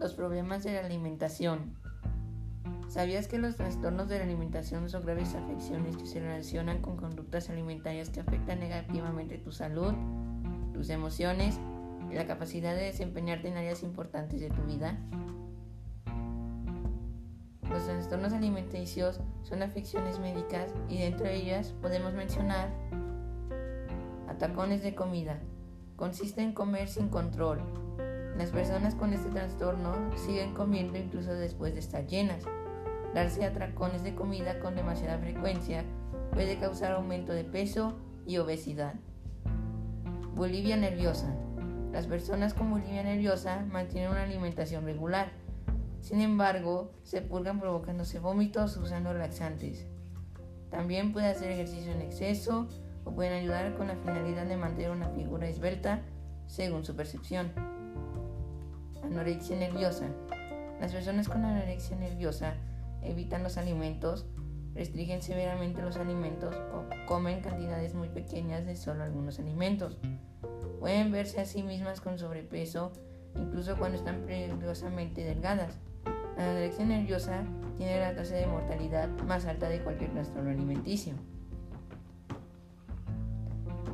Los problemas de la alimentación. ¿Sabías que los trastornos de la alimentación son graves afecciones que se relacionan con conductas alimentarias que afectan negativamente tu salud, tus emociones y la capacidad de desempeñarte en áreas importantes de tu vida? Los trastornos alimenticios son afecciones médicas y dentro de ellas podemos mencionar atacones de comida. Consiste en comer sin control, las personas con este trastorno siguen comiendo incluso después de estar llenas. Darse atracones de comida con demasiada frecuencia puede causar aumento de peso y obesidad. Bolivia nerviosa. Las personas con bulimia nerviosa mantienen una alimentación regular. Sin embargo, se purgan provocándose vómitos usando laxantes. También puede hacer ejercicio en exceso o pueden ayudar con la finalidad de mantener una figura esbelta según su percepción. Anorexia nerviosa. Las personas con anorexia nerviosa evitan los alimentos, restringen severamente los alimentos o comen cantidades muy pequeñas de solo algunos alimentos. Pueden verse a sí mismas con sobrepeso incluso cuando están peligrosamente delgadas. La anorexia nerviosa tiene la tasa de mortalidad más alta de cualquier trastorno alimenticio.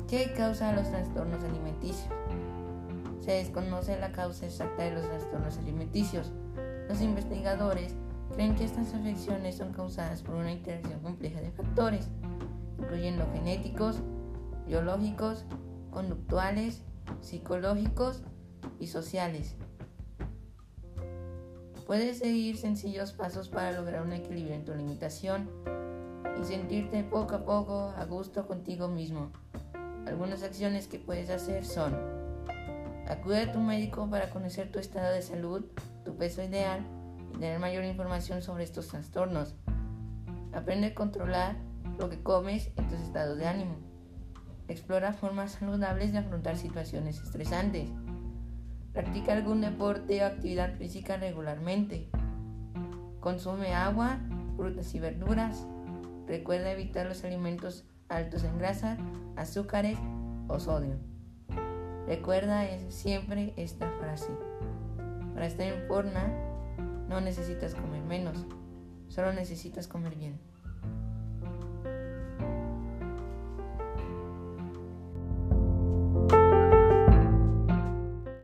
¿Qué causa los trastornos alimenticios? Se desconoce la causa exacta de los trastornos alimenticios. Los investigadores creen que estas afecciones son causadas por una interacción compleja de factores, incluyendo genéticos, biológicos, conductuales, psicológicos y sociales. Puedes seguir sencillos pasos para lograr un equilibrio en tu alimentación y sentirte poco a poco a gusto contigo mismo. Algunas acciones que puedes hacer son Acude a tu médico para conocer tu estado de salud, tu peso ideal y tener mayor información sobre estos trastornos. Aprende a controlar lo que comes y tus estados de ánimo. Explora formas saludables de afrontar situaciones estresantes. Practica algún deporte o actividad física regularmente. Consume agua, frutas y verduras. Recuerda evitar los alimentos altos en grasa, azúcares o sodio. Recuerda siempre esta frase. Para estar en forma no necesitas comer menos, solo necesitas comer bien.